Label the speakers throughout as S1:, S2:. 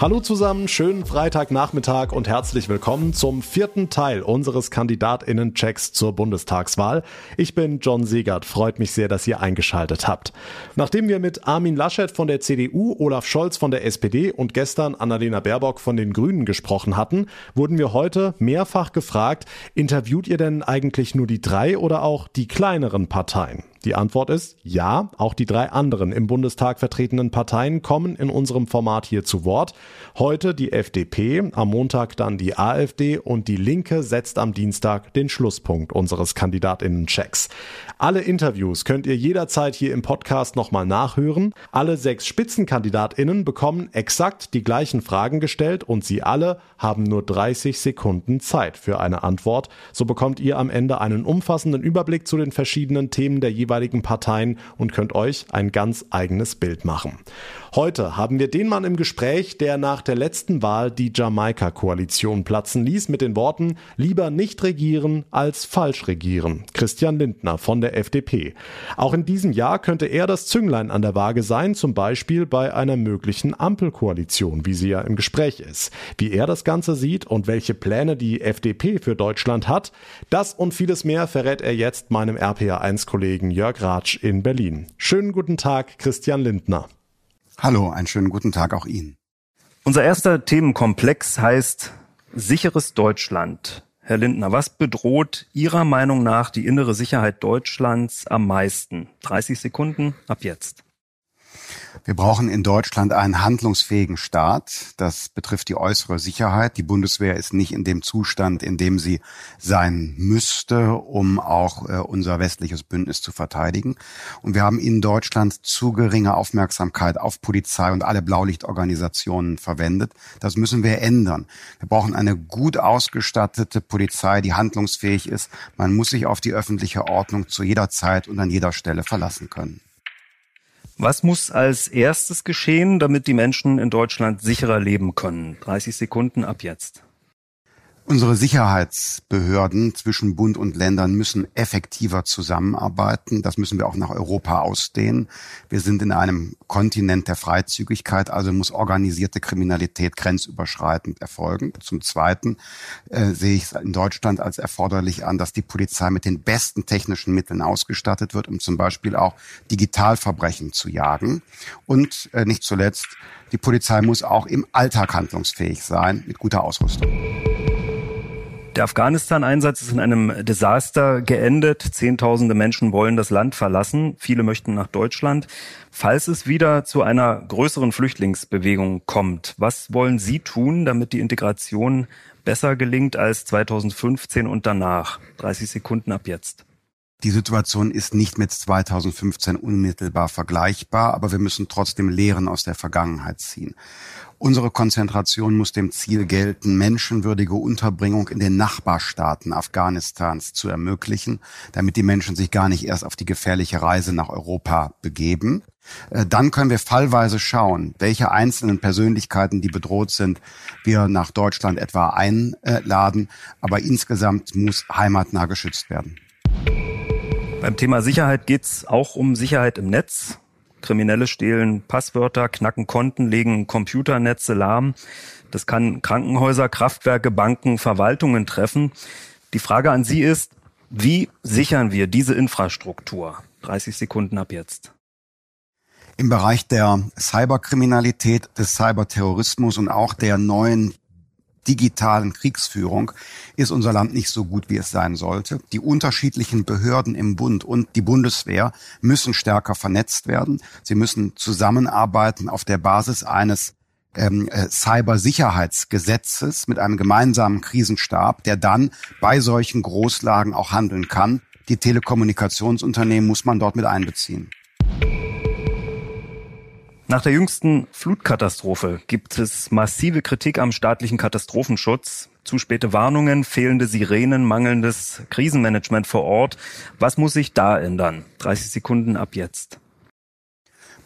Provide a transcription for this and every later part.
S1: Hallo zusammen, schönen Freitagnachmittag und herzlich willkommen zum vierten Teil unseres Kandidatinnen-Checks zur Bundestagswahl. Ich bin John Segert, freut mich sehr, dass ihr eingeschaltet habt. Nachdem wir mit Armin Laschet von der CDU, Olaf Scholz von der SPD und gestern Annalena Baerbock von den Grünen gesprochen hatten, wurden wir heute mehrfach gefragt, interviewt ihr denn eigentlich nur die drei oder auch die kleineren Parteien? Die Antwort ist ja, auch die drei anderen im Bundestag vertretenen Parteien kommen in unserem Format hier zu Wort. Heute die FDP, am Montag dann die AfD und die Linke setzt am Dienstag den Schlusspunkt unseres Kandidatinnenchecks. Alle Interviews könnt ihr jederzeit hier im Podcast nochmal nachhören. Alle sechs Spitzenkandidatinnen bekommen exakt die gleichen Fragen gestellt und sie alle haben nur 30 Sekunden Zeit für eine Antwort. So bekommt ihr am Ende einen umfassenden Überblick zu den verschiedenen Themen der jeweiligen Parteien und könnt euch ein ganz eigenes Bild machen. Heute haben wir den Mann im Gespräch, der nach der letzten Wahl die Jamaika-Koalition platzen ließ mit den Worten lieber nicht regieren als falsch regieren. Christian Lindner von der FDP. Auch in diesem Jahr könnte er das Zünglein an der Waage sein, zum Beispiel bei einer möglichen Ampelkoalition, wie sie ja im Gespräch ist. Wie er das Ganze sieht und welche Pläne die FDP für Deutschland hat, das und vieles mehr verrät er jetzt meinem RPA1-Kollegen Jörg Ratsch in Berlin. Schönen guten Tag, Christian Lindner.
S2: Hallo, einen schönen guten Tag auch Ihnen.
S3: Unser erster Themenkomplex heißt sicheres Deutschland. Herr Lindner, was bedroht Ihrer Meinung nach die innere Sicherheit Deutschlands am meisten? 30 Sekunden ab jetzt.
S2: Wir brauchen in Deutschland einen handlungsfähigen Staat. Das betrifft die äußere Sicherheit. Die Bundeswehr ist nicht in dem Zustand, in dem sie sein müsste, um auch äh, unser westliches Bündnis zu verteidigen. Und wir haben in Deutschland zu geringe Aufmerksamkeit auf Polizei und alle Blaulichtorganisationen verwendet. Das müssen wir ändern. Wir brauchen eine gut ausgestattete Polizei, die handlungsfähig ist. Man muss sich auf die öffentliche Ordnung zu jeder Zeit und an jeder Stelle verlassen können.
S3: Was muss als erstes geschehen, damit die Menschen in Deutschland sicherer leben können? 30 Sekunden ab jetzt.
S2: Unsere Sicherheitsbehörden zwischen Bund und Ländern müssen effektiver zusammenarbeiten. Das müssen wir auch nach Europa ausdehnen. Wir sind in einem Kontinent der Freizügigkeit, also muss organisierte Kriminalität grenzüberschreitend erfolgen. Zum Zweiten äh, sehe ich es in Deutschland als erforderlich an, dass die Polizei mit den besten technischen Mitteln ausgestattet wird, um zum Beispiel auch Digitalverbrechen zu jagen. Und äh, nicht zuletzt, die Polizei muss auch im Alltag handlungsfähig sein mit guter Ausrüstung.
S3: Der Afghanistan-Einsatz ist in einem Desaster geendet. Zehntausende Menschen wollen das Land verlassen. Viele möchten nach Deutschland. Falls es wieder zu einer größeren Flüchtlingsbewegung kommt, was wollen Sie tun, damit die Integration besser gelingt als 2015 und danach? 30 Sekunden ab jetzt.
S2: Die Situation ist nicht mit 2015 unmittelbar vergleichbar, aber wir müssen trotzdem Lehren aus der Vergangenheit ziehen. Unsere Konzentration muss dem Ziel gelten, menschenwürdige Unterbringung in den Nachbarstaaten Afghanistans zu ermöglichen, damit die Menschen sich gar nicht erst auf die gefährliche Reise nach Europa begeben. Äh, dann können wir fallweise schauen, welche einzelnen Persönlichkeiten, die bedroht sind, wir nach Deutschland etwa einladen. Aber insgesamt muss heimatnah geschützt werden.
S3: Beim Thema Sicherheit geht es auch um Sicherheit im Netz. Kriminelle stehlen Passwörter, knacken Konten, legen Computernetze lahm. Das kann Krankenhäuser, Kraftwerke, Banken, Verwaltungen treffen. Die Frage an Sie ist, wie sichern wir diese Infrastruktur? 30 Sekunden ab jetzt.
S2: Im Bereich der Cyberkriminalität, des Cyberterrorismus und auch der neuen digitalen Kriegsführung ist unser Land nicht so gut, wie es sein sollte. Die unterschiedlichen Behörden im Bund und die Bundeswehr müssen stärker vernetzt werden. Sie müssen zusammenarbeiten auf der Basis eines ähm, äh, Cybersicherheitsgesetzes mit einem gemeinsamen Krisenstab, der dann bei solchen Großlagen auch handeln kann. Die Telekommunikationsunternehmen muss man dort mit einbeziehen.
S3: Nach der jüngsten Flutkatastrophe gibt es massive Kritik am staatlichen Katastrophenschutz. Zu späte Warnungen, fehlende Sirenen, mangelndes Krisenmanagement vor Ort. Was muss sich da ändern? 30 Sekunden ab jetzt.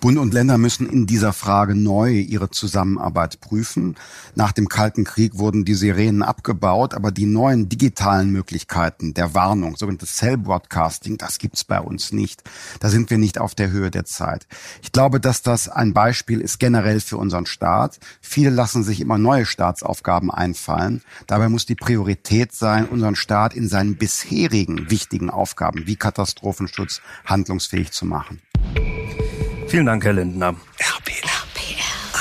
S2: Bund und Länder müssen in dieser Frage neu ihre Zusammenarbeit prüfen. Nach dem Kalten Krieg wurden die Sirenen abgebaut, aber die neuen digitalen Möglichkeiten der Warnung, sogenanntes Cell Broadcasting, das gibt's bei uns nicht. Da sind wir nicht auf der Höhe der Zeit. Ich glaube, dass das ein Beispiel ist generell für unseren Staat. Viele lassen sich immer neue Staatsaufgaben einfallen. Dabei muss die Priorität sein, unseren Staat in seinen bisherigen wichtigen Aufgaben wie Katastrophenschutz handlungsfähig zu machen.
S3: Vielen Dank, Herr Lindner. RPR. RPR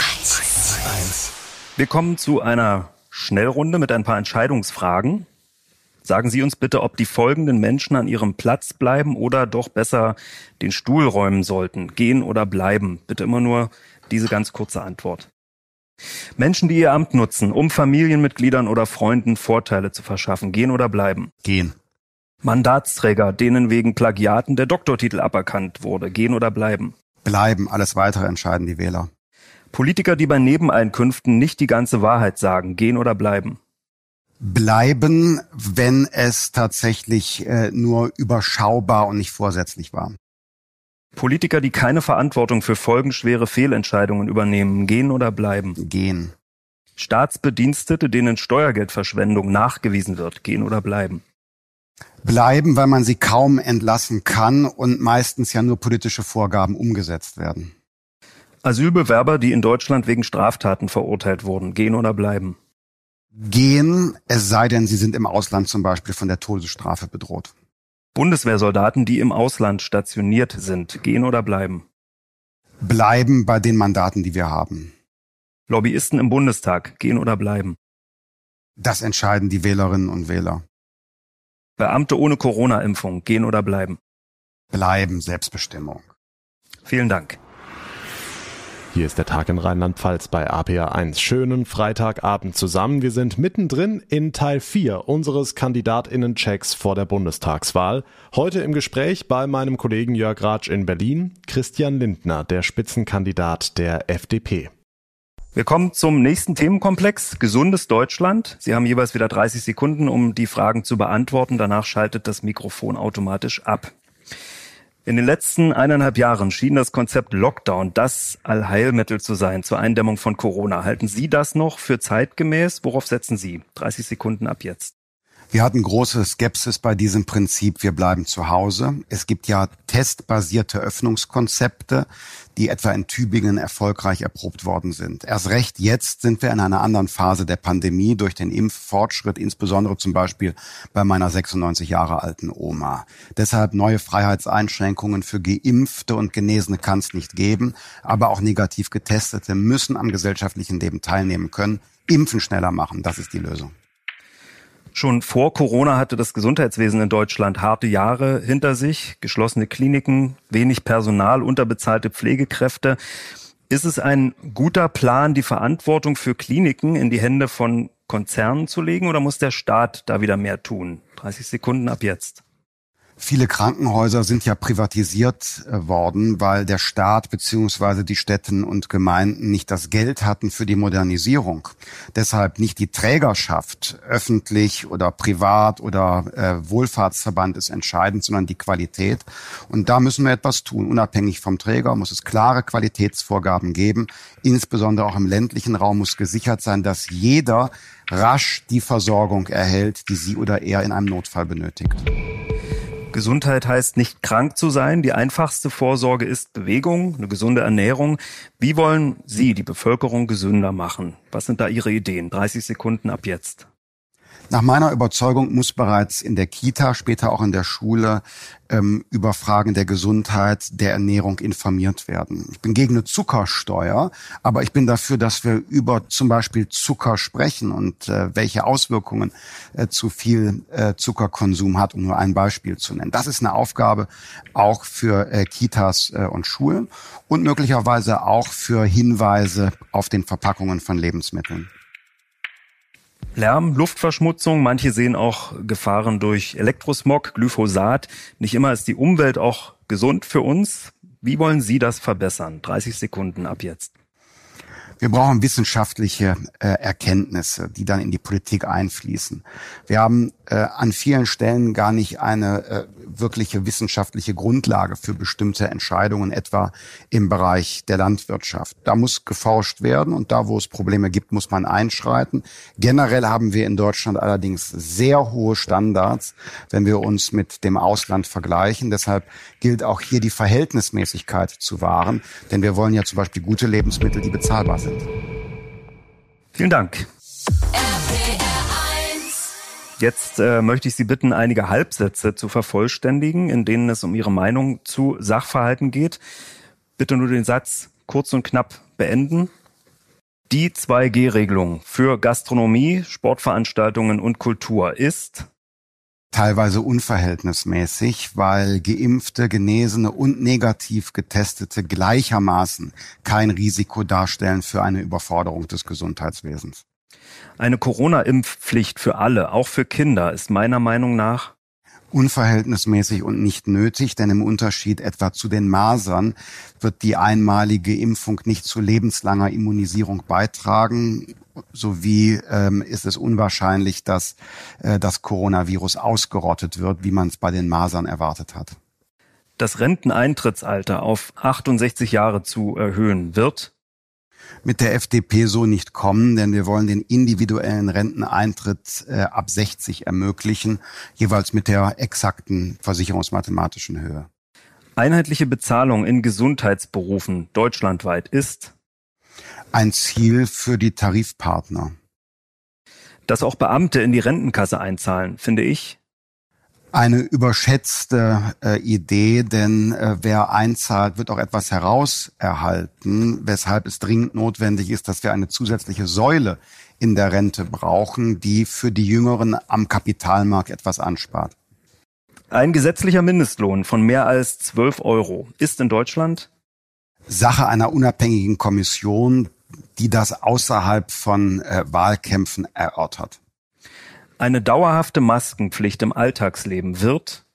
S3: 1. Wir kommen zu einer Schnellrunde mit ein paar Entscheidungsfragen. Sagen Sie uns bitte, ob die folgenden Menschen an ihrem Platz bleiben oder doch besser den Stuhl räumen sollten. Gehen oder bleiben. Bitte immer nur diese ganz kurze Antwort. Menschen, die ihr Amt nutzen, um Familienmitgliedern oder Freunden Vorteile zu verschaffen. Gehen oder bleiben.
S2: Gehen.
S3: Mandatsträger, denen wegen Plagiaten der Doktortitel aberkannt wurde. Gehen oder bleiben
S2: bleiben. Alles weitere entscheiden die Wähler.
S3: Politiker, die bei Nebeneinkünften nicht die ganze Wahrheit sagen, gehen oder bleiben?
S2: Bleiben, wenn es tatsächlich äh, nur überschaubar und nicht vorsätzlich war.
S3: Politiker, die keine Verantwortung für folgenschwere Fehlentscheidungen übernehmen, gehen oder bleiben?
S2: Gehen.
S3: Staatsbedienstete, denen Steuergeldverschwendung nachgewiesen wird, gehen oder bleiben?
S2: Bleiben, weil man sie kaum entlassen kann und meistens ja nur politische Vorgaben umgesetzt werden.
S3: Asylbewerber, die in Deutschland wegen Straftaten verurteilt wurden, gehen oder bleiben?
S2: Gehen, es sei denn, sie sind im Ausland zum Beispiel von der Todesstrafe bedroht.
S3: Bundeswehrsoldaten, die im Ausland stationiert sind, gehen oder bleiben?
S2: Bleiben bei den Mandaten, die wir haben.
S3: Lobbyisten im Bundestag, gehen oder bleiben?
S2: Das entscheiden die Wählerinnen und Wähler.
S3: Beamte ohne Corona-Impfung gehen oder bleiben?
S2: Bleiben, Selbstbestimmung.
S3: Vielen Dank.
S1: Hier ist der Tag in Rheinland-Pfalz bei APA1. Schönen Freitagabend zusammen. Wir sind mittendrin in Teil 4 unseres Kandidatinnen-Checks vor der Bundestagswahl. Heute im Gespräch bei meinem Kollegen Jörg Ratsch in Berlin, Christian Lindner, der Spitzenkandidat der FDP.
S3: Wir kommen zum nächsten Themenkomplex, gesundes Deutschland. Sie haben jeweils wieder 30 Sekunden, um die Fragen zu beantworten. Danach schaltet das Mikrofon automatisch ab. In den letzten eineinhalb Jahren schien das Konzept Lockdown das Allheilmittel zu sein zur Eindämmung von Corona. Halten Sie das noch für zeitgemäß? Worauf setzen Sie? 30 Sekunden ab jetzt.
S2: Wir hatten große Skepsis bei diesem Prinzip, wir bleiben zu Hause. Es gibt ja testbasierte Öffnungskonzepte, die etwa in Tübingen erfolgreich erprobt worden sind. Erst recht jetzt sind wir in einer anderen Phase der Pandemie durch den Impffortschritt, insbesondere zum Beispiel bei meiner 96 Jahre alten Oma. Deshalb neue Freiheitseinschränkungen für Geimpfte und Genesene kann es nicht geben, aber auch negativ Getestete müssen am gesellschaftlichen Leben teilnehmen können. Impfen schneller machen, das ist die Lösung.
S3: Schon vor Corona hatte das Gesundheitswesen in Deutschland harte Jahre hinter sich, geschlossene Kliniken, wenig Personal, unterbezahlte Pflegekräfte. Ist es ein guter Plan, die Verantwortung für Kliniken in die Hände von Konzernen zu legen oder muss der Staat da wieder mehr tun? 30 Sekunden ab jetzt.
S2: Viele Krankenhäuser sind ja privatisiert äh, worden, weil der Staat beziehungsweise die Städten und Gemeinden nicht das Geld hatten für die Modernisierung. Deshalb nicht die Trägerschaft, öffentlich oder privat oder äh, Wohlfahrtsverband ist entscheidend, sondern die Qualität. Und da müssen wir etwas tun. Unabhängig vom Träger muss es klare Qualitätsvorgaben geben. Insbesondere auch im ländlichen Raum muss gesichert sein, dass jeder rasch die Versorgung erhält, die sie oder er in einem Notfall benötigt.
S3: Gesundheit heißt nicht krank zu sein. Die einfachste Vorsorge ist Bewegung, eine gesunde Ernährung. Wie wollen Sie die Bevölkerung gesünder machen? Was sind da Ihre Ideen? 30 Sekunden ab jetzt.
S2: Nach meiner Überzeugung muss bereits in der Kita, später auch in der Schule ähm, über Fragen der Gesundheit, der Ernährung informiert werden. Ich bin gegen eine Zuckersteuer, aber ich bin dafür, dass wir über zum Beispiel Zucker sprechen und äh, welche Auswirkungen äh, zu viel äh, Zuckerkonsum hat, um nur ein Beispiel zu nennen. Das ist eine Aufgabe auch für äh, Kitas äh, und Schulen und möglicherweise auch für Hinweise auf den Verpackungen von Lebensmitteln.
S3: Lärm, Luftverschmutzung, manche sehen auch Gefahren durch Elektrosmog, Glyphosat. Nicht immer ist die Umwelt auch gesund für uns. Wie wollen Sie das verbessern? 30 Sekunden ab jetzt.
S2: Wir brauchen wissenschaftliche äh, Erkenntnisse, die dann in die Politik einfließen. Wir haben äh, an vielen Stellen gar nicht eine äh, wirkliche wissenschaftliche Grundlage für bestimmte Entscheidungen, etwa im Bereich der Landwirtschaft. Da muss geforscht werden und da, wo es Probleme gibt, muss man einschreiten. Generell haben wir in Deutschland allerdings sehr hohe Standards, wenn wir uns mit dem Ausland vergleichen. Deshalb gilt auch hier die Verhältnismäßigkeit zu wahren, denn wir wollen ja zum Beispiel gute Lebensmittel, die bezahlbar sind.
S3: Vielen Dank. Jetzt äh, möchte ich Sie bitten, einige Halbsätze zu vervollständigen, in denen es um Ihre Meinung zu Sachverhalten geht. Bitte nur den Satz kurz und knapp beenden. Die 2G-Regelung für Gastronomie, Sportveranstaltungen und Kultur ist
S2: teilweise unverhältnismäßig, weil geimpfte, genesene und negativ getestete gleichermaßen kein Risiko darstellen für eine Überforderung des Gesundheitswesens.
S3: Eine Corona-Impfpflicht für alle, auch für Kinder, ist meiner Meinung nach
S2: unverhältnismäßig und nicht nötig, denn im Unterschied etwa zu den Masern wird die einmalige Impfung nicht zu lebenslanger Immunisierung beitragen. Sowie ähm, ist es unwahrscheinlich, dass äh, das Coronavirus ausgerottet wird, wie man es bei den Masern erwartet hat.
S3: Das Renteneintrittsalter auf 68 Jahre zu erhöhen wird
S2: mit der FDP so nicht kommen, denn wir wollen den individuellen Renteneintritt äh, ab 60 ermöglichen, jeweils mit der exakten versicherungsmathematischen Höhe.
S3: Einheitliche Bezahlung in Gesundheitsberufen deutschlandweit ist
S2: ein Ziel für die Tarifpartner.
S3: Dass auch Beamte in die Rentenkasse einzahlen, finde ich
S2: eine überschätzte äh, Idee, denn äh, wer einzahlt, wird auch etwas herauserhalten, weshalb es dringend notwendig ist, dass wir eine zusätzliche Säule in der Rente brauchen, die für die Jüngeren am Kapitalmarkt etwas anspart.
S3: Ein gesetzlicher Mindestlohn von mehr als 12 Euro ist in Deutschland
S2: Sache einer unabhängigen Kommission, die das außerhalb von äh, Wahlkämpfen erörtert.
S3: Eine dauerhafte Maskenpflicht im Alltagsleben wird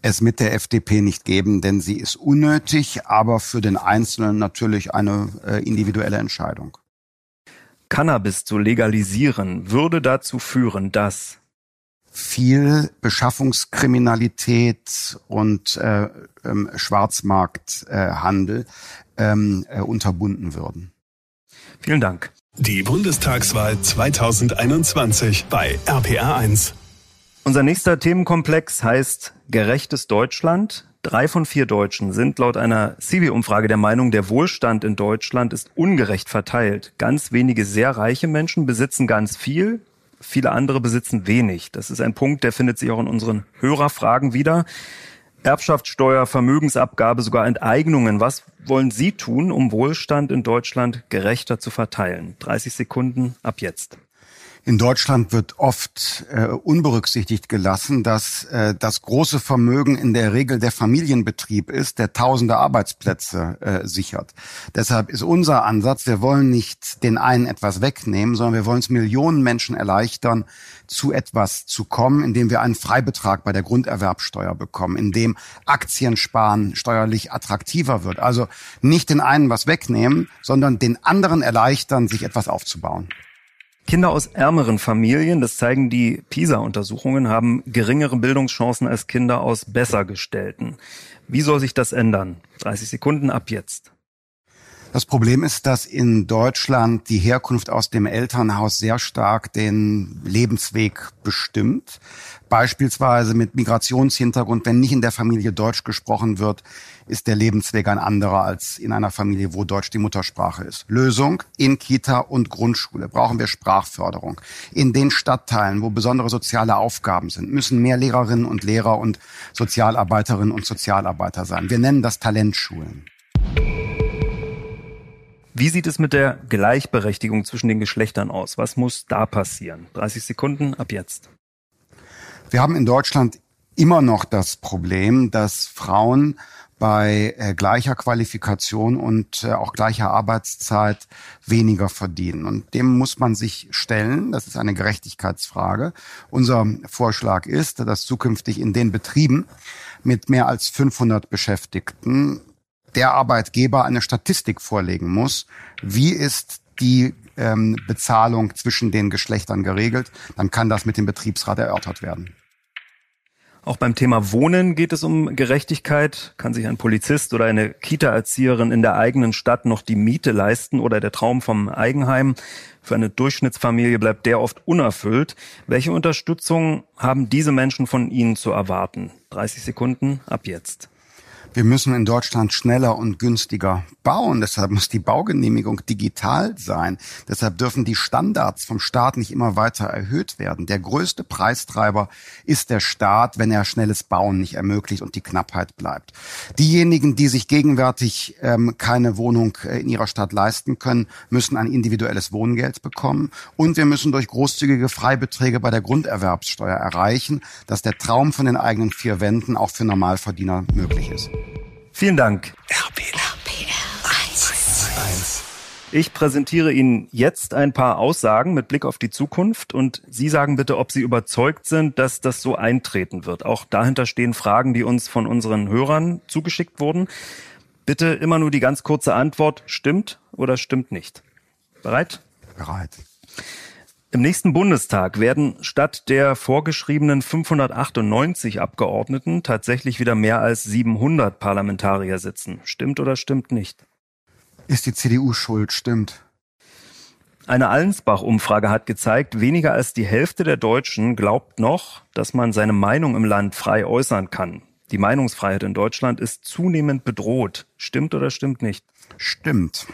S2: es mit der FDP nicht geben, denn sie ist unnötig, aber für den Einzelnen natürlich eine äh, individuelle Entscheidung.
S3: Cannabis zu legalisieren würde dazu führen, dass
S2: viel Beschaffungskriminalität und äh, ähm, Schwarzmarkthandel äh, ähm, äh, unterbunden würden.
S3: Vielen Dank.
S4: Die Bundestagswahl 2021 bei RPR1.
S3: Unser nächster Themenkomplex heißt Gerechtes Deutschland. Drei von vier Deutschen sind laut einer CIVI-Umfrage der Meinung, der Wohlstand in Deutschland ist ungerecht verteilt. Ganz wenige sehr reiche Menschen besitzen ganz viel, viele andere besitzen wenig. Das ist ein Punkt, der findet sich auch in unseren Hörerfragen wieder. Erbschaftssteuer, Vermögensabgabe, sogar Enteignungen. Was wollen Sie tun, um Wohlstand in Deutschland gerechter zu verteilen? 30 Sekunden ab jetzt.
S2: In Deutschland wird oft äh, unberücksichtigt gelassen, dass äh, das große Vermögen in der Regel der Familienbetrieb ist, der tausende Arbeitsplätze äh, sichert. Deshalb ist unser Ansatz, wir wollen nicht den einen etwas wegnehmen, sondern wir wollen es Millionen Menschen erleichtern, zu etwas zu kommen, indem wir einen Freibetrag bei der Grunderwerbsteuer bekommen, indem Aktiensparen steuerlich attraktiver wird. Also nicht den einen was wegnehmen, sondern den anderen erleichtern, sich etwas aufzubauen.
S3: Kinder aus ärmeren Familien, das zeigen die PISA-Untersuchungen, haben geringere Bildungschancen als Kinder aus besser gestellten. Wie soll sich das ändern? 30 Sekunden ab jetzt.
S2: Das Problem ist, dass in Deutschland die Herkunft aus dem Elternhaus sehr stark den Lebensweg bestimmt. Beispielsweise mit Migrationshintergrund, wenn nicht in der Familie Deutsch gesprochen wird, ist der Lebensweg ein anderer als in einer Familie, wo Deutsch die Muttersprache ist. Lösung in Kita und Grundschule brauchen wir Sprachförderung. In den Stadtteilen, wo besondere soziale Aufgaben sind, müssen mehr Lehrerinnen und Lehrer und Sozialarbeiterinnen und Sozialarbeiter sein. Wir nennen das Talentschulen.
S3: Wie sieht es mit der Gleichberechtigung zwischen den Geschlechtern aus? Was muss da passieren? 30 Sekunden ab jetzt.
S2: Wir haben in Deutschland immer noch das Problem, dass Frauen bei äh, gleicher Qualifikation und äh, auch gleicher Arbeitszeit weniger verdienen. Und dem muss man sich stellen. Das ist eine Gerechtigkeitsfrage. Unser Vorschlag ist, dass zukünftig in den Betrieben mit mehr als 500 Beschäftigten der Arbeitgeber eine Statistik vorlegen muss. Wie ist die ähm, Bezahlung zwischen den Geschlechtern geregelt. Dann kann das mit dem Betriebsrat erörtert werden.
S3: Auch beim Thema Wohnen geht es um Gerechtigkeit. Kann sich ein Polizist oder eine Kita-Erzieherin in der eigenen Stadt noch die Miete leisten oder der Traum vom Eigenheim? Für eine Durchschnittsfamilie bleibt der oft unerfüllt. Welche Unterstützung haben diese Menschen von Ihnen zu erwarten? 30 Sekunden ab jetzt.
S2: Wir müssen in Deutschland schneller und günstiger bauen. Deshalb muss die Baugenehmigung digital sein. Deshalb dürfen die Standards vom Staat nicht immer weiter erhöht werden. Der größte Preistreiber ist der Staat, wenn er schnelles Bauen nicht ermöglicht und die Knappheit bleibt. Diejenigen, die sich gegenwärtig ähm, keine Wohnung äh, in ihrer Stadt leisten können, müssen ein individuelles Wohngeld bekommen. Und wir müssen durch großzügige Freibeträge bei der Grunderwerbssteuer erreichen, dass der Traum von den eigenen vier Wänden auch für Normalverdiener möglich ist.
S3: Vielen Dank.
S4: RPR. 1.
S3: Ich präsentiere Ihnen jetzt ein paar Aussagen mit Blick auf die Zukunft und Sie sagen bitte, ob Sie überzeugt sind, dass das so eintreten wird. Auch dahinter stehen Fragen, die uns von unseren Hörern zugeschickt wurden. Bitte immer nur die ganz kurze Antwort, stimmt oder stimmt nicht. Bereit?
S2: Bereit.
S3: Im nächsten Bundestag werden statt der vorgeschriebenen 598 Abgeordneten tatsächlich wieder mehr als 700 Parlamentarier sitzen. Stimmt oder stimmt nicht?
S2: Ist die CDU schuld? Stimmt.
S3: Eine Allensbach-Umfrage hat gezeigt, weniger als die Hälfte der Deutschen glaubt noch, dass man seine Meinung im Land frei äußern kann. Die Meinungsfreiheit in Deutschland ist zunehmend bedroht. Stimmt oder stimmt nicht?
S2: Stimmt.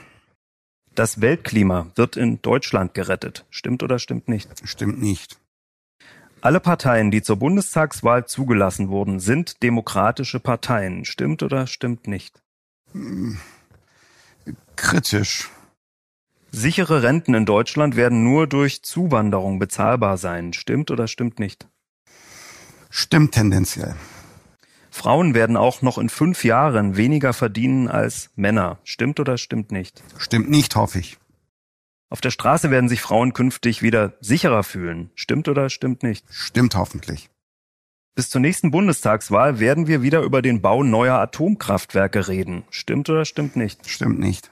S3: Das Weltklima wird in Deutschland gerettet. Stimmt oder stimmt nicht?
S2: Stimmt nicht.
S3: Alle Parteien, die zur Bundestagswahl zugelassen wurden, sind demokratische Parteien. Stimmt oder stimmt nicht?
S2: Kritisch.
S3: Sichere Renten in Deutschland werden nur durch Zuwanderung bezahlbar sein. Stimmt oder stimmt nicht?
S2: Stimmt tendenziell.
S3: Frauen werden auch noch in fünf Jahren weniger verdienen als Männer. Stimmt oder stimmt nicht?
S2: Stimmt nicht, hoffe ich.
S3: Auf der Straße werden sich Frauen künftig wieder sicherer fühlen. Stimmt oder stimmt nicht?
S2: Stimmt hoffentlich.
S3: Bis zur nächsten Bundestagswahl werden wir wieder über den Bau neuer Atomkraftwerke reden. Stimmt oder stimmt nicht?
S2: Stimmt nicht.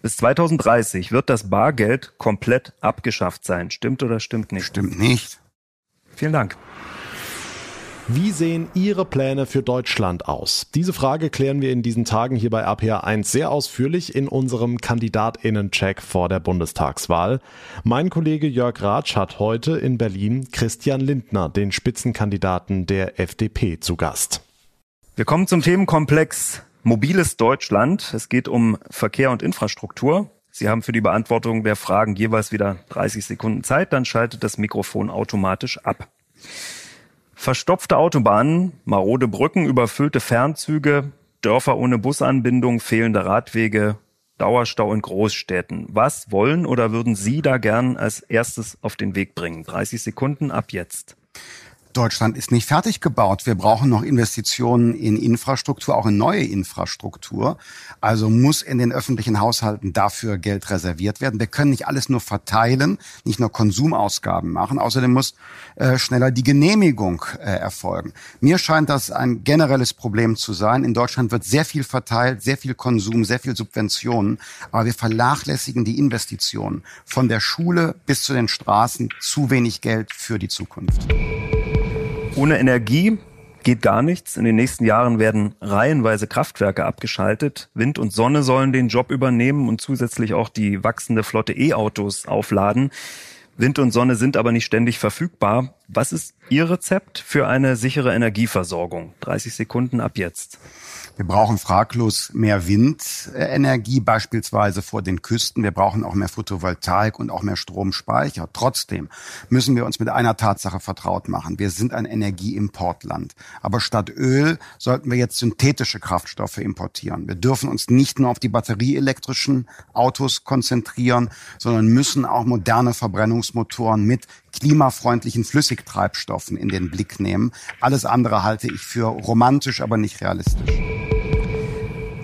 S3: Bis 2030 wird das Bargeld komplett abgeschafft sein. Stimmt oder stimmt nicht?
S2: Stimmt nicht.
S3: Vielen Dank.
S1: Wie sehen Ihre Pläne für Deutschland aus? Diese Frage klären wir in diesen Tagen hier bei RPR 1 sehr ausführlich in unserem Kandidatinnen-Check vor der Bundestagswahl. Mein Kollege Jörg Ratsch hat heute in Berlin Christian Lindner, den Spitzenkandidaten der FDP, zu Gast.
S3: Wir kommen zum Themenkomplex Mobiles Deutschland. Es geht um Verkehr und Infrastruktur. Sie haben für die Beantwortung der Fragen jeweils wieder 30 Sekunden Zeit, dann schaltet das Mikrofon automatisch ab. Verstopfte Autobahnen, marode Brücken, überfüllte Fernzüge, Dörfer ohne Busanbindung, fehlende Radwege, Dauerstau in Großstädten. Was wollen oder würden Sie da gern als erstes auf den Weg bringen? 30 Sekunden ab jetzt.
S2: Deutschland ist nicht fertig gebaut. Wir brauchen noch Investitionen in Infrastruktur, auch in neue Infrastruktur. Also muss in den öffentlichen Haushalten dafür Geld reserviert werden. Wir können nicht alles nur verteilen, nicht nur Konsumausgaben machen. Außerdem muss äh, schneller die Genehmigung äh, erfolgen. Mir scheint das ein generelles Problem zu sein. In Deutschland wird sehr viel verteilt, sehr viel Konsum, sehr viel Subventionen. Aber wir vernachlässigen die Investitionen von der Schule bis zu den Straßen. Zu wenig Geld für die Zukunft.
S3: Ohne Energie geht gar nichts. In den nächsten Jahren werden reihenweise Kraftwerke abgeschaltet. Wind und Sonne sollen den Job übernehmen und zusätzlich auch die wachsende Flotte E-Autos aufladen. Wind und Sonne sind aber nicht ständig verfügbar. Was ist Ihr Rezept für eine sichere Energieversorgung? 30 Sekunden ab jetzt.
S2: Wir brauchen fraglos mehr Windenergie, beispielsweise vor den Küsten. Wir brauchen auch mehr Photovoltaik und auch mehr Stromspeicher. Trotzdem müssen wir uns mit einer Tatsache vertraut machen. Wir sind ein Energieimportland. Aber statt Öl sollten wir jetzt synthetische Kraftstoffe importieren. Wir dürfen uns nicht nur auf die batterieelektrischen Autos konzentrieren, sondern müssen auch moderne Verbrennungsmotoren mit klimafreundlichen Flüssigtreibstoffen in den Blick nehmen. Alles andere halte ich für romantisch, aber nicht realistisch.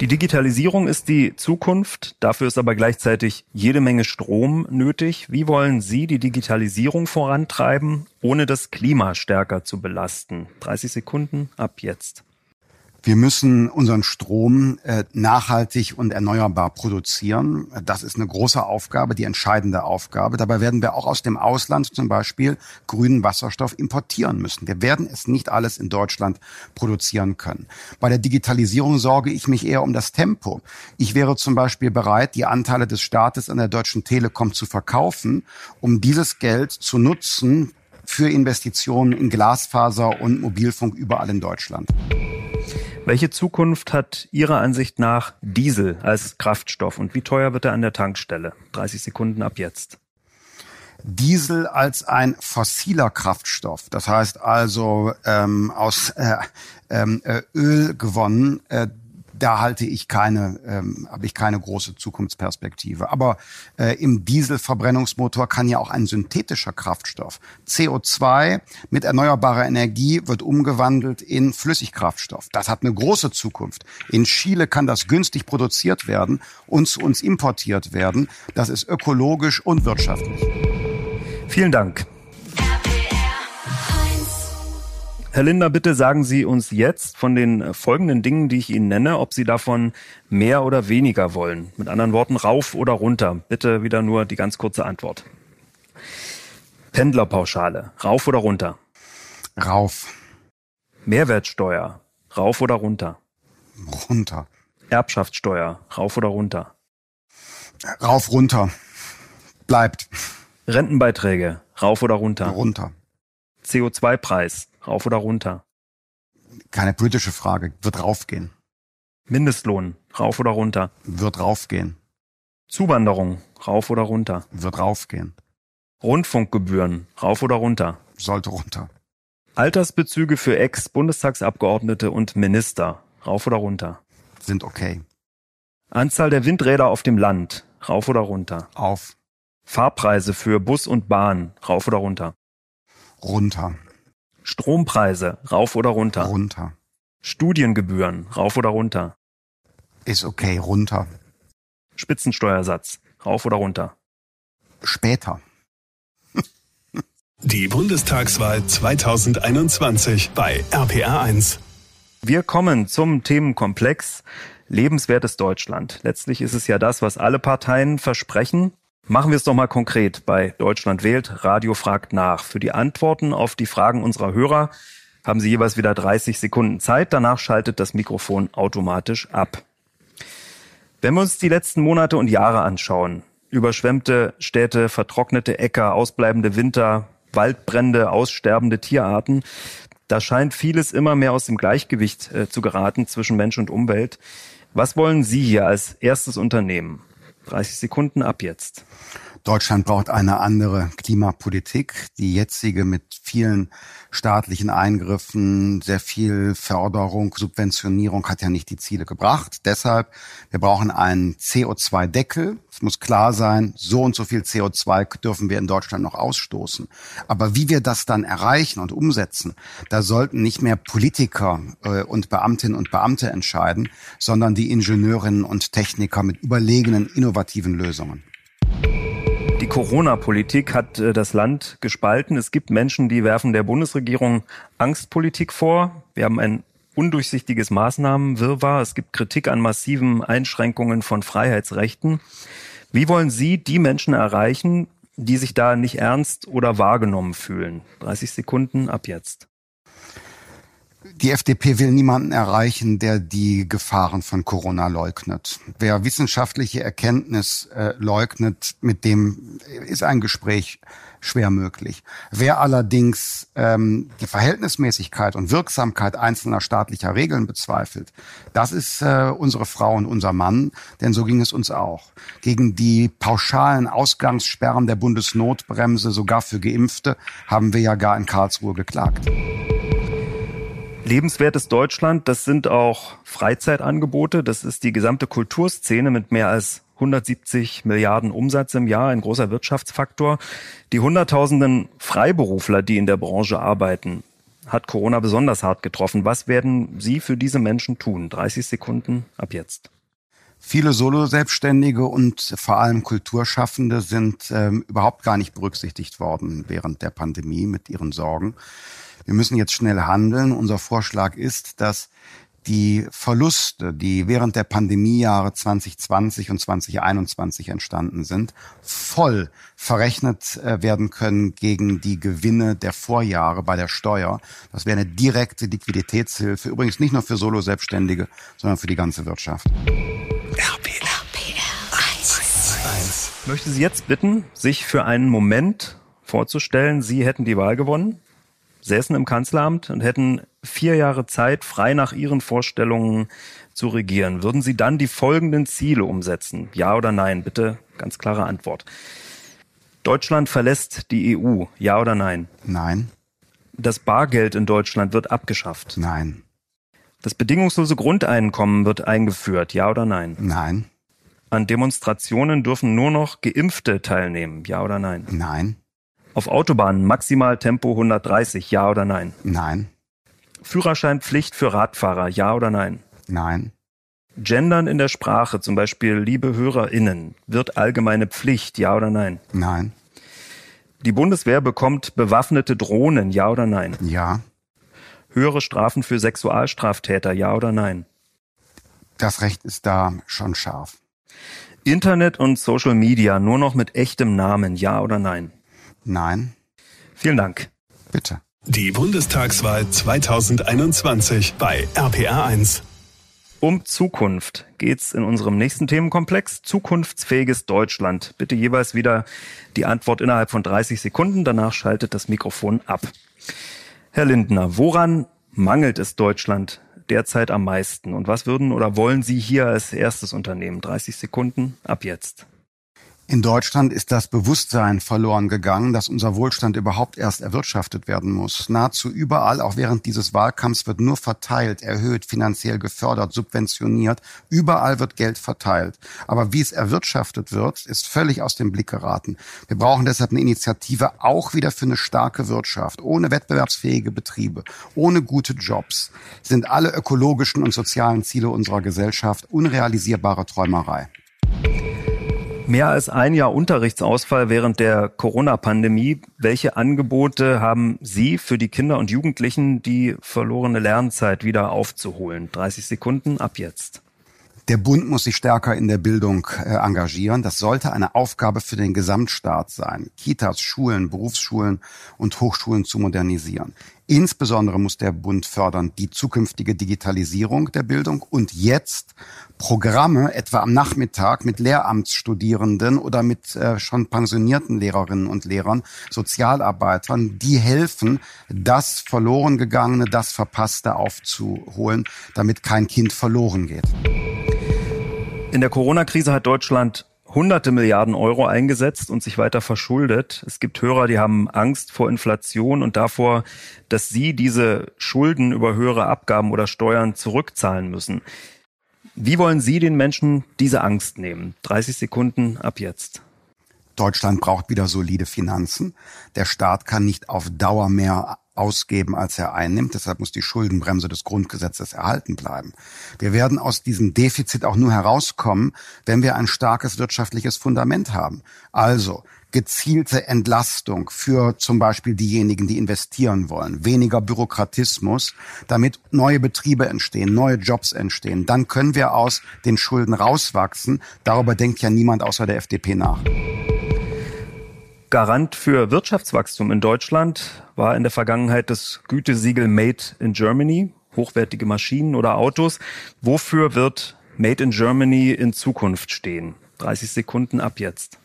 S3: Die Digitalisierung ist die Zukunft, dafür ist aber gleichzeitig jede Menge Strom nötig. Wie wollen Sie die Digitalisierung vorantreiben, ohne das Klima stärker zu belasten? 30 Sekunden ab jetzt.
S2: Wir müssen unseren Strom äh, nachhaltig und erneuerbar produzieren. Das ist eine große Aufgabe, die entscheidende Aufgabe. Dabei werden wir auch aus dem Ausland zum Beispiel grünen Wasserstoff importieren müssen. Wir werden es nicht alles in Deutschland produzieren können. Bei der Digitalisierung sorge ich mich eher um das Tempo. Ich wäre zum Beispiel bereit, die Anteile des Staates an der Deutschen Telekom zu verkaufen, um dieses Geld zu nutzen für Investitionen in Glasfaser und Mobilfunk überall in Deutschland.
S3: Welche Zukunft hat Ihrer Ansicht nach Diesel als Kraftstoff und wie teuer wird er an der Tankstelle? 30 Sekunden ab jetzt.
S2: Diesel als ein fossiler Kraftstoff, das heißt also ähm, aus äh, ähm, äh, Öl gewonnen, äh, da halte ich keine, ähm, habe ich keine große Zukunftsperspektive. Aber äh, im Dieselverbrennungsmotor kann ja auch ein synthetischer Kraftstoff. CO2 mit erneuerbarer Energie wird umgewandelt in Flüssigkraftstoff. Das hat eine große Zukunft. In Chile kann das günstig produziert werden und zu uns importiert werden. Das ist ökologisch und wirtschaftlich.
S3: Vielen Dank. Herr Linder, bitte sagen Sie uns jetzt von den äh, folgenden Dingen, die ich Ihnen nenne, ob Sie davon mehr oder weniger wollen. Mit anderen Worten, rauf oder runter. Bitte wieder nur die ganz kurze Antwort. Pendlerpauschale, rauf oder runter?
S2: Rauf.
S3: Mehrwertsteuer, rauf oder runter?
S2: Runter.
S3: Erbschaftssteuer, rauf oder runter?
S2: Rauf, runter. Bleibt.
S3: Rentenbeiträge, rauf oder runter?
S2: Runter.
S3: CO2-Preis, Rauf oder runter?
S2: Keine politische Frage. Wird raufgehen.
S3: Mindestlohn, rauf oder runter?
S2: Wird raufgehen.
S3: Zuwanderung, rauf oder runter?
S2: Wird raufgehen.
S3: Rundfunkgebühren, rauf oder runter?
S2: Sollte runter.
S3: Altersbezüge für Ex-Bundestagsabgeordnete und Minister, rauf oder runter?
S2: Sind okay.
S3: Anzahl der Windräder auf dem Land, rauf oder runter?
S2: Auf.
S3: Fahrpreise für Bus und Bahn, rauf oder runter?
S2: Runter.
S3: Strompreise, rauf oder runter?
S2: Runter.
S3: Studiengebühren, rauf oder runter?
S2: Ist okay, runter.
S3: Spitzensteuersatz, rauf oder runter?
S2: Später.
S4: Die Bundestagswahl 2021 bei RPR1.
S3: Wir kommen zum Themenkomplex lebenswertes Deutschland. Letztlich ist es ja das, was alle Parteien versprechen. Machen wir es doch mal konkret bei Deutschland wählt. Radio fragt nach. Für die Antworten auf die Fragen unserer Hörer haben Sie jeweils wieder 30 Sekunden Zeit. Danach schaltet das Mikrofon automatisch ab. Wenn wir uns die letzten Monate und Jahre anschauen, überschwemmte Städte, vertrocknete Äcker, ausbleibende Winter, Waldbrände, aussterbende Tierarten, da scheint vieles immer mehr aus dem Gleichgewicht äh, zu geraten zwischen Mensch und Umwelt. Was wollen Sie hier als erstes Unternehmen? 30 Sekunden ab jetzt.
S2: Deutschland braucht eine andere Klimapolitik. Die jetzige mit vielen staatlichen Eingriffen, sehr viel Förderung, Subventionierung hat ja nicht die Ziele gebracht. Deshalb, wir brauchen einen CO2-Deckel. Es muss klar sein, so und so viel CO2 dürfen wir in Deutschland noch ausstoßen. Aber wie wir das dann erreichen und umsetzen, da sollten nicht mehr Politiker äh, und Beamtinnen und Beamte entscheiden, sondern die Ingenieurinnen und Techniker mit überlegenen, innovativen Lösungen.
S3: Die Corona-Politik hat äh, das Land gespalten. Es gibt Menschen, die werfen der Bundesregierung Angstpolitik vor. Wir haben ein undurchsichtiges Maßnahmenwirrwarr. Es gibt Kritik an massiven Einschränkungen von Freiheitsrechten. Wie wollen Sie die Menschen erreichen, die sich da nicht ernst oder wahrgenommen fühlen? 30 Sekunden ab jetzt.
S2: Die FDP will niemanden erreichen, der die Gefahren von Corona leugnet. Wer wissenschaftliche Erkenntnis äh, leugnet, mit dem ist ein Gespräch schwer möglich. Wer allerdings ähm, die Verhältnismäßigkeit und Wirksamkeit einzelner staatlicher Regeln bezweifelt, das ist äh, unsere Frau und unser Mann, denn so ging es uns auch. Gegen die pauschalen Ausgangssperren der Bundesnotbremse, sogar für Geimpfte, haben wir ja gar in Karlsruhe geklagt.
S3: Lebenswertes Deutschland, das sind auch Freizeitangebote, das ist die gesamte Kulturszene mit mehr als 170 Milliarden Umsatz im Jahr, ein großer Wirtschaftsfaktor. Die Hunderttausenden Freiberufler, die in der Branche arbeiten, hat Corona besonders hart getroffen. Was werden Sie für diese Menschen tun? 30 Sekunden ab jetzt.
S2: Viele Solo-Selbstständige und vor allem Kulturschaffende sind ähm, überhaupt gar nicht berücksichtigt worden während der Pandemie mit ihren Sorgen. Wir müssen jetzt schnell handeln. Unser Vorschlag ist, dass die Verluste, die während der Pandemiejahre 2020 und 2021 entstanden sind, voll verrechnet äh, werden können gegen die Gewinne der Vorjahre bei der Steuer. Das wäre eine direkte Liquiditätshilfe, übrigens nicht nur für Solo-Selbstständige, sondern für die ganze Wirtschaft.
S4: RPR.
S3: Ich möchte Sie jetzt bitten, sich für einen Moment vorzustellen, Sie hätten die Wahl gewonnen säßen im Kanzleramt und hätten vier Jahre Zeit, frei nach Ihren Vorstellungen zu regieren. Würden Sie dann die folgenden Ziele umsetzen? Ja oder nein? Bitte ganz klare Antwort. Deutschland verlässt die EU. Ja oder nein?
S2: Nein.
S3: Das Bargeld in Deutschland wird abgeschafft.
S2: Nein.
S3: Das bedingungslose Grundeinkommen wird eingeführt. Ja oder nein?
S2: Nein.
S3: An Demonstrationen dürfen nur noch Geimpfte teilnehmen. Ja oder nein?
S2: Nein.
S3: Auf Autobahnen maximal Tempo 130, ja oder nein?
S2: Nein.
S3: Führerscheinpflicht für Radfahrer, ja oder nein?
S2: Nein.
S3: Gendern in der Sprache, zum Beispiel liebe HörerInnen, wird allgemeine Pflicht, ja oder nein?
S2: Nein.
S3: Die Bundeswehr bekommt bewaffnete Drohnen, ja oder nein?
S2: Ja.
S3: Höhere Strafen für Sexualstraftäter, ja oder nein?
S2: Das Recht ist da schon scharf.
S3: Internet und Social Media nur noch mit echtem Namen, ja oder nein?
S2: Nein.
S3: Vielen Dank.
S2: Bitte.
S4: Die Bundestagswahl 2021 bei RPR1.
S3: Um Zukunft geht's in unserem nächsten Themenkomplex. Zukunftsfähiges Deutschland. Bitte jeweils wieder die Antwort innerhalb von 30 Sekunden. Danach schaltet das Mikrofon ab. Herr Lindner, woran mangelt es Deutschland derzeit am meisten? Und was würden oder wollen Sie hier als erstes unternehmen? 30 Sekunden ab jetzt.
S2: In Deutschland ist das Bewusstsein verloren gegangen, dass unser Wohlstand überhaupt erst erwirtschaftet werden muss. Nahezu überall, auch während dieses Wahlkampfs, wird nur verteilt, erhöht, finanziell gefördert, subventioniert. Überall wird Geld verteilt. Aber wie es erwirtschaftet wird, ist völlig aus dem Blick geraten. Wir brauchen deshalb eine Initiative auch wieder für eine starke Wirtschaft. Ohne wettbewerbsfähige Betriebe, ohne gute Jobs sind alle ökologischen und sozialen Ziele unserer Gesellschaft unrealisierbare Träumerei.
S3: Mehr als ein Jahr Unterrichtsausfall während der Corona-Pandemie. Welche Angebote haben Sie für die Kinder und Jugendlichen, die verlorene Lernzeit wieder aufzuholen? 30 Sekunden ab jetzt.
S2: Der Bund muss sich stärker in der Bildung äh, engagieren. Das sollte eine Aufgabe für den Gesamtstaat sein, Kitas, Schulen, Berufsschulen und Hochschulen zu modernisieren. Insbesondere muss der Bund fördern die zukünftige Digitalisierung der Bildung und jetzt Programme, etwa am Nachmittag mit Lehramtsstudierenden oder mit äh, schon pensionierten Lehrerinnen und Lehrern, Sozialarbeitern, die helfen, das verloren gegangene, das Verpasste aufzuholen, damit kein Kind verloren geht.
S3: In der Corona-Krise hat Deutschland hunderte Milliarden Euro eingesetzt und sich weiter verschuldet. Es gibt Hörer, die haben Angst vor Inflation und davor, dass sie diese Schulden über höhere Abgaben oder Steuern zurückzahlen müssen. Wie wollen Sie den Menschen diese Angst nehmen? 30 Sekunden ab jetzt.
S2: Deutschland braucht wieder solide Finanzen. Der Staat kann nicht auf Dauer mehr ausgeben, als er einnimmt. Deshalb muss die Schuldenbremse des Grundgesetzes erhalten bleiben. Wir werden aus diesem Defizit auch nur herauskommen, wenn wir ein starkes wirtschaftliches Fundament haben. Also gezielte Entlastung für zum Beispiel diejenigen, die investieren wollen, weniger Bürokratismus, damit neue Betriebe entstehen, neue Jobs entstehen. Dann können wir aus den Schulden rauswachsen. Darüber denkt ja niemand außer der FDP nach.
S3: Garant für Wirtschaftswachstum in Deutschland war in der Vergangenheit das Gütesiegel Made in Germany, hochwertige Maschinen oder Autos. Wofür wird Made in Germany in Zukunft stehen? 30 Sekunden ab jetzt.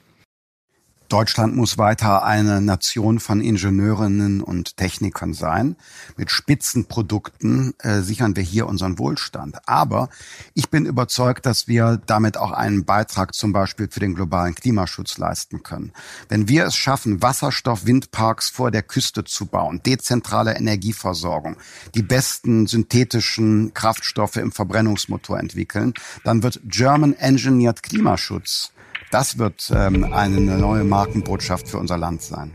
S2: Deutschland muss weiter eine Nation von Ingenieurinnen und Technikern sein. Mit Spitzenprodukten äh, sichern wir hier unseren Wohlstand. Aber ich bin überzeugt, dass wir damit auch einen Beitrag zum Beispiel für den globalen Klimaschutz leisten können. Wenn wir es schaffen, Wasserstoff-Windparks vor der Küste zu bauen, dezentrale Energieversorgung, die besten synthetischen Kraftstoffe im Verbrennungsmotor entwickeln, dann wird German Engineered Klimaschutz das wird ähm, eine neue Markenbotschaft für unser Land sein.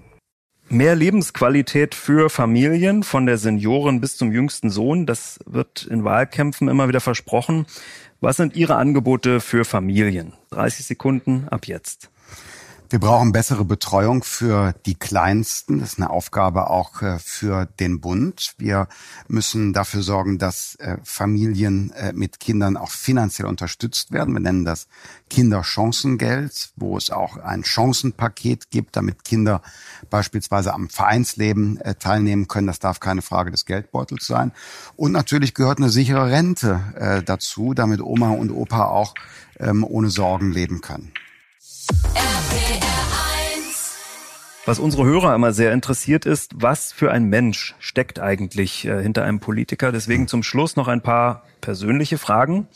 S3: Mehr Lebensqualität für Familien, von der Senioren bis zum jüngsten Sohn, das wird in Wahlkämpfen immer wieder versprochen. Was sind Ihre Angebote für Familien? 30 Sekunden ab jetzt.
S2: Wir brauchen bessere Betreuung für die Kleinsten. Das ist eine Aufgabe auch äh, für den Bund. Wir müssen dafür sorgen, dass äh, Familien äh, mit Kindern auch finanziell unterstützt werden. Wir nennen das Kinderchancengeld, wo es auch ein Chancenpaket gibt, damit Kinder beispielsweise am Vereinsleben teilnehmen können. Das darf keine Frage des Geldbeutels sein. Und natürlich gehört eine sichere Rente dazu, damit Oma und Opa auch ähm, ohne Sorgen leben können.
S3: Was unsere Hörer immer sehr interessiert ist, was für ein Mensch steckt eigentlich äh, hinter einem Politiker. Deswegen zum Schluss noch ein paar persönliche Fragen.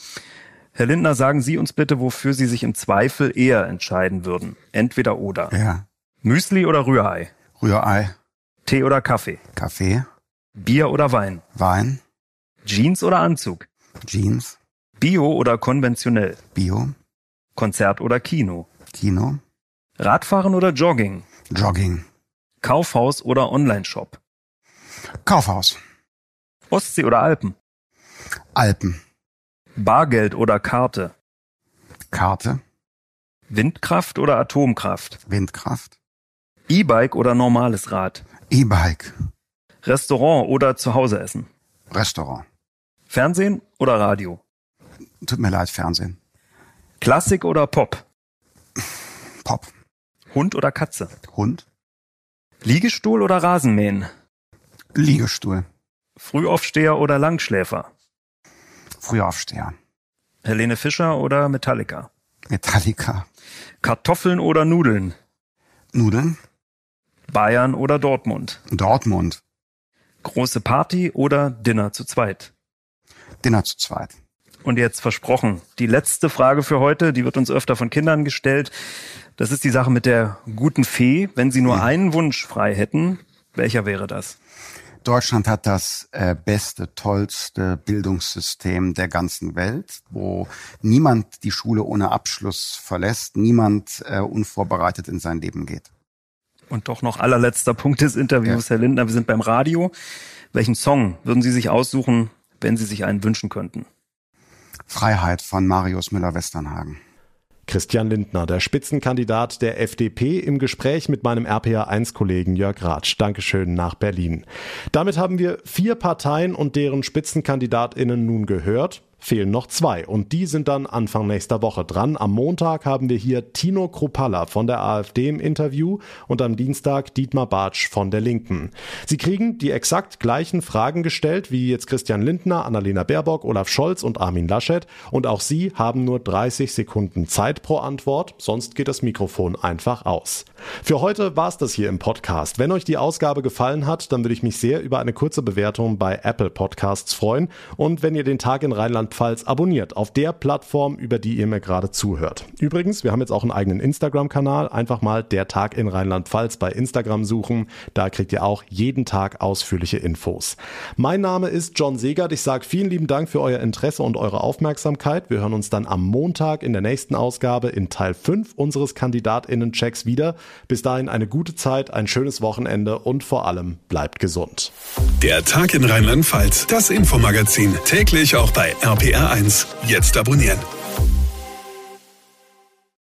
S3: Herr Lindner, sagen Sie uns bitte, wofür Sie sich im Zweifel eher entscheiden würden. Entweder oder.
S2: Ja.
S3: Müsli oder Rührei?
S2: Rührei.
S3: Tee oder Kaffee?
S2: Kaffee.
S3: Bier oder Wein?
S2: Wein.
S3: Jeans oder Anzug?
S2: Jeans.
S3: Bio oder konventionell?
S2: Bio.
S3: Konzert oder Kino?
S2: Kino.
S3: Radfahren oder Jogging?
S2: Jogging.
S3: Kaufhaus oder Onlineshop?
S2: Kaufhaus.
S3: Ostsee oder Alpen?
S2: Alpen.
S3: Bargeld oder Karte?
S2: Karte.
S3: Windkraft oder Atomkraft?
S2: Windkraft.
S3: E-Bike oder normales Rad?
S2: E-Bike.
S3: Restaurant oder zu Hause essen?
S2: Restaurant.
S3: Fernsehen oder Radio?
S2: Tut mir leid, Fernsehen.
S3: Klassik oder Pop?
S2: Pop.
S3: Hund oder Katze?
S2: Hund.
S3: Liegestuhl oder Rasenmähen?
S2: Liegestuhl.
S3: Frühaufsteher oder Langschläfer?
S2: Frühaufsteher.
S3: Helene Fischer oder Metallica?
S2: Metallica.
S3: Kartoffeln oder Nudeln?
S2: Nudeln.
S3: Bayern oder Dortmund?
S2: Dortmund.
S3: Große Party oder Dinner zu zweit?
S2: Dinner zu zweit.
S3: Und jetzt versprochen, die letzte Frage für heute, die wird uns öfter von Kindern gestellt. Das ist die Sache mit der guten Fee. Wenn Sie nur einen Wunsch frei hätten, welcher wäre das?
S2: Deutschland hat das äh, beste, tollste Bildungssystem der ganzen Welt, wo niemand die Schule ohne Abschluss verlässt, niemand äh, unvorbereitet in sein Leben geht.
S3: Und doch noch allerletzter Punkt des Interviews, ja. Herr Lindner, wir sind beim Radio. Welchen Song würden Sie sich aussuchen, wenn Sie sich einen wünschen könnten?
S2: Freiheit von Marius Müller-Westernhagen.
S1: Christian Lindner, der Spitzenkandidat der FDP, im Gespräch mit meinem RPA1-Kollegen Jörg Ratsch. Dankeschön nach Berlin. Damit haben wir vier Parteien und deren Spitzenkandidatinnen nun gehört fehlen noch zwei und die sind dann Anfang nächster Woche dran. Am Montag haben wir hier Tino Kruppalla von der AfD im Interview und am Dienstag Dietmar Bartsch von der Linken. Sie kriegen die exakt gleichen Fragen gestellt wie jetzt Christian Lindner, Annalena Baerbock, Olaf Scholz und Armin Laschet und auch sie haben nur 30 Sekunden Zeit pro Antwort, sonst geht das Mikrofon einfach aus. Für heute war es das hier im Podcast. Wenn euch die Ausgabe gefallen hat, dann würde ich mich sehr über eine kurze Bewertung bei Apple Podcasts freuen und wenn ihr den Tag in Rheinland Rheinland-Pfalz abonniert auf der Plattform, über die ihr mir gerade zuhört. Übrigens, wir haben jetzt auch einen eigenen Instagram-Kanal. Einfach mal der Tag in Rheinland-Pfalz bei Instagram suchen. Da kriegt ihr auch jeden Tag ausführliche Infos. Mein Name ist John Segert. Ich sage vielen lieben Dank für euer Interesse und eure Aufmerksamkeit. Wir hören uns dann am Montag in der nächsten Ausgabe in Teil 5 unseres KandidatInnen-Checks wieder. Bis dahin eine gute Zeit, ein schönes Wochenende und vor allem bleibt gesund.
S4: Der Tag in Rheinland-Pfalz, das Infomagazin, täglich auch bei RP RPR1. Jetzt abonnieren.